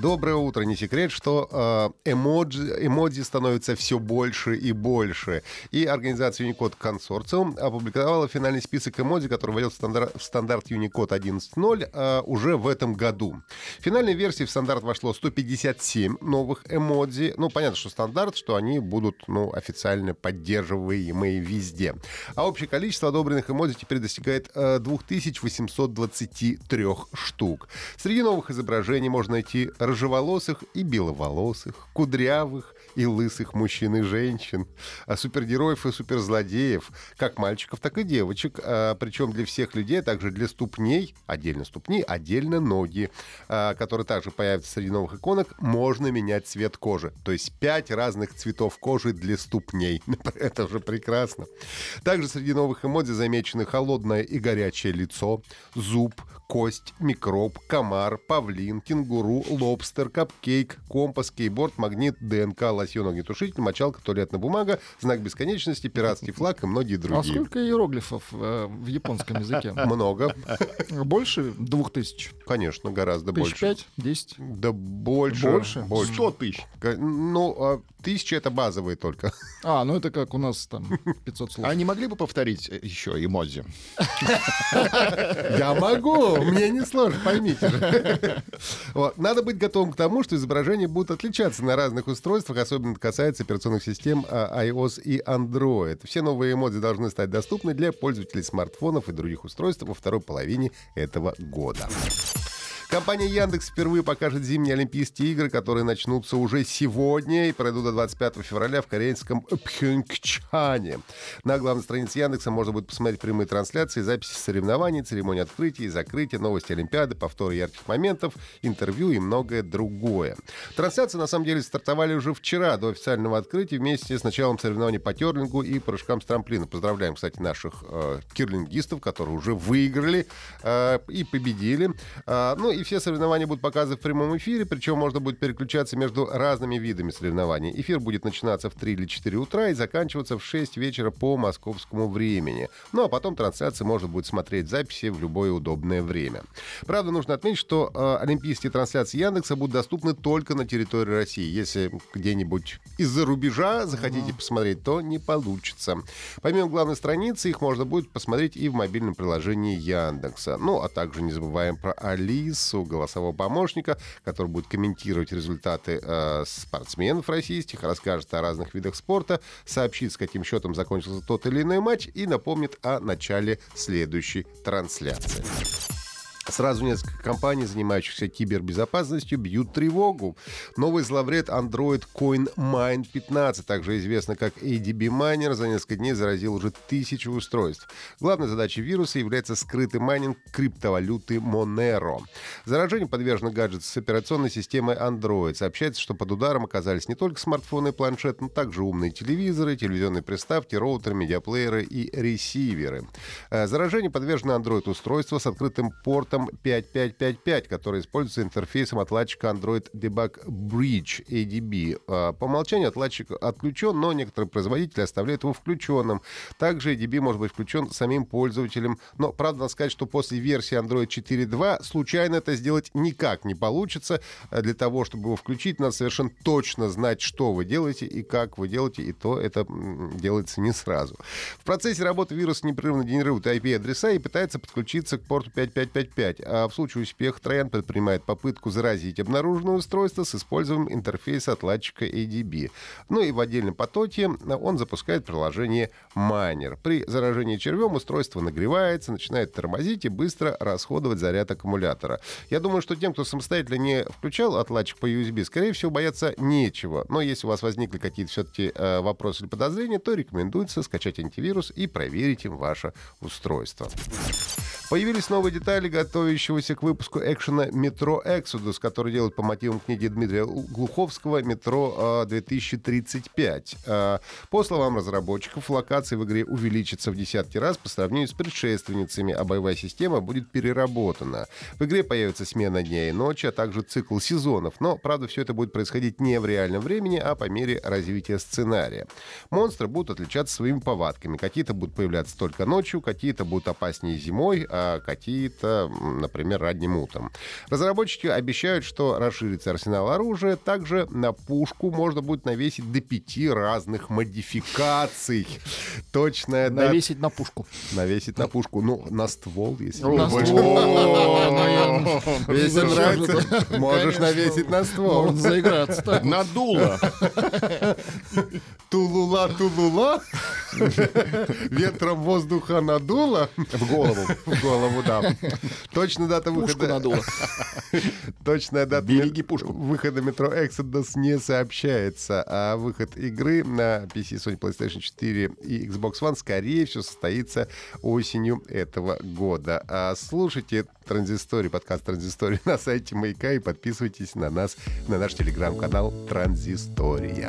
Доброе утро. Не секрет, что э, эмоджи, эмодзи становится все больше и больше. И организация Unicode Консорциум опубликовала финальный список эмодзи, который войдет в стандарт, в стандарт Unicode 11.0 э, уже в этом году. В финальной версии в стандарт вошло 157 новых эмодзи. Ну, понятно, что стандарт, что они будут ну, официально поддерживаемые везде. А общее количество одобренных эмодзи теперь достигает э, 2823 штук. Среди новых изображений можно найти рыжеволосых и беловолосых, кудрявых и лысых мужчин и женщин, а супергероев и суперзлодеев, как мальчиков, так и девочек, а, причем для всех людей, а также для ступней, отдельно ступни, отдельно ноги, а, которые также появятся среди новых иконок, можно менять цвет кожи. То есть пять разных цветов кожи для ступней. Это уже прекрасно. Также среди новых эмодзи замечены холодное и горячее лицо, зуб, кость, микроб, комар, павлин, кенгуру, лобстер, капкейк, компас, кейборд, магнит, ДНК, лосьон, огнетушитель, мочалка, туалетная бумага, знак бесконечности, пиратский флаг и многие А другие. сколько иероглифов э, в японском языке? Много. Больше двух тысяч? Конечно, гораздо Тысяч больше. пять? Десять? Да больше. Больше? Больше. 100 тысяч. Ну, а тысяча это базовые только. А, ну это как у нас там 500 слов. А не могли бы повторить еще эмодзи? Я могу, мне не сложно, поймите же. Вот. Надо быть готовым к тому, что изображения будут отличаться на разных устройствах, особенно это касается операционных систем а, iOS и Android. Все новые эмодзи должны стать доступны для пользователей смартфонов и других устройств во второй половине этого года. Компания Яндекс впервые покажет зимние Олимпийские игры, которые начнутся уже сегодня и пройдут до 25 февраля в корейском Пхенчхане. На главной странице Яндекса можно будет посмотреть прямые трансляции, записи соревнований, церемонии открытия и закрытия, новости Олимпиады, повторы ярких моментов, интервью и многое другое. Трансляции, на самом деле, стартовали уже вчера до официального открытия вместе с началом соревнований по терлингу и прыжкам с трамплина. Поздравляем, кстати, наших э, кирлингистов, которые уже выиграли э, и победили. А, ну и все соревнования будут показаны в прямом эфире, причем можно будет переключаться между разными видами соревнований. Эфир будет начинаться в 3 или 4 утра и заканчиваться в 6 вечера по московскому времени. Ну а потом трансляции можно будет смотреть записи в любое удобное время. Правда, нужно отметить, что э, олимпийские трансляции Яндекса будут доступны только на территории России. Если где-нибудь из-за рубежа захотите посмотреть, то не получится. Помимо главной страницы, их можно будет посмотреть и в мобильном приложении Яндекса. Ну, а также не забываем про Алису, голосового помощника, который будет комментировать результаты э, спортсменов российских, расскажет о разных видах спорта, сообщит, с каким счетом закончился тот или иной матч и напомнит о начале следующей трансляции. Сразу несколько компаний, занимающихся кибербезопасностью, бьют тревогу. Новый зловред Android CoinMine 15, также известно как ADB Miner, за несколько дней заразил уже тысячу устройств. Главной задачей вируса является скрытый майнинг криптовалюты Monero. Заражению подвержены гаджеты с операционной системой Android. Сообщается, что под ударом оказались не только смартфоны и планшет, но также умные телевизоры, телевизионные приставки, роутеры, медиаплееры и ресиверы. Э, Заражению подвержены Android-устройства с открытым портом 5555, который используется интерфейсом отладчика Android Debug Bridge ADB. Э, По умолчанию отладчик отключен, но некоторые производители оставляют его включенным. Также ADB может быть включен самим пользователем. Но, правда, надо сказать, что после версии Android 4.2 случайно это сделать никак не получится. Э, Для того, чтобы его включить, надо совершенно точно знать, что вы делаете и как вы делаете, и то это делается не сразу. В процессе работы вирус непрерывно генерирует IP-адреса и пытается подключиться к порту 5555. А в случае успеха Троян предпринимает попытку заразить обнаруженное устройство с использованием интерфейса отладчика ADB. Ну и в отдельном потоке он запускает приложение Miner. При заражении червем устройство нагревается, начинает тормозить и быстро расходовать заряд аккумулятора. Я думаю, что тем, кто самостоятельно не включал отладчик по USB, скорее всего, бояться нечего. Но если у вас возникли какие-то все-таки э, вопросы или подозрения, то рекомендуется скачать антивирус и проверить им ваше устройство. Появились новые детали готовящегося к выпуску экшена «Метро Exodus», который делают по мотивам книги Дмитрия Глуховского «Метро 2035». А, по словам разработчиков, локации в игре увеличатся в десятки раз по сравнению с предшественницами, а боевая система будет переработана. В игре появится смена дня и ночи, а также цикл сезонов. Но, правда, все это будет происходить не в реальном времени, а по мере развития сценария. Монстры будут отличаться своими повадками. Какие-то будут появляться только ночью, какие-то будут опаснее зимой, а какие-то, например, ранним утром. Разработчики обещают, что расширится арсенал оружия. Также на пушку можно будет навесить до пяти разных модификаций. Точная дата- Навесить на пушку. Навесить на пушку. Ну, на ствол, если На не больше. ствол. Если нравится, можешь навесить на ствол. Можно заиграться. так. Надуло. Тулула, тулула. Ветром воздуха надуло. В голову. В голову, да. Точно дата Пушку выхода... надуло. Точная дата Береги пушку. выхода метро Exodus не сообщается, а выход игры на PC, Sony PlayStation 4 и Xbox One скорее всего состоится осенью этого года. А слушайте Транзисторий, подкаст Транзисторий на сайте Маяка и подписывайтесь на нас, на наш телеграм-канал Транзистория.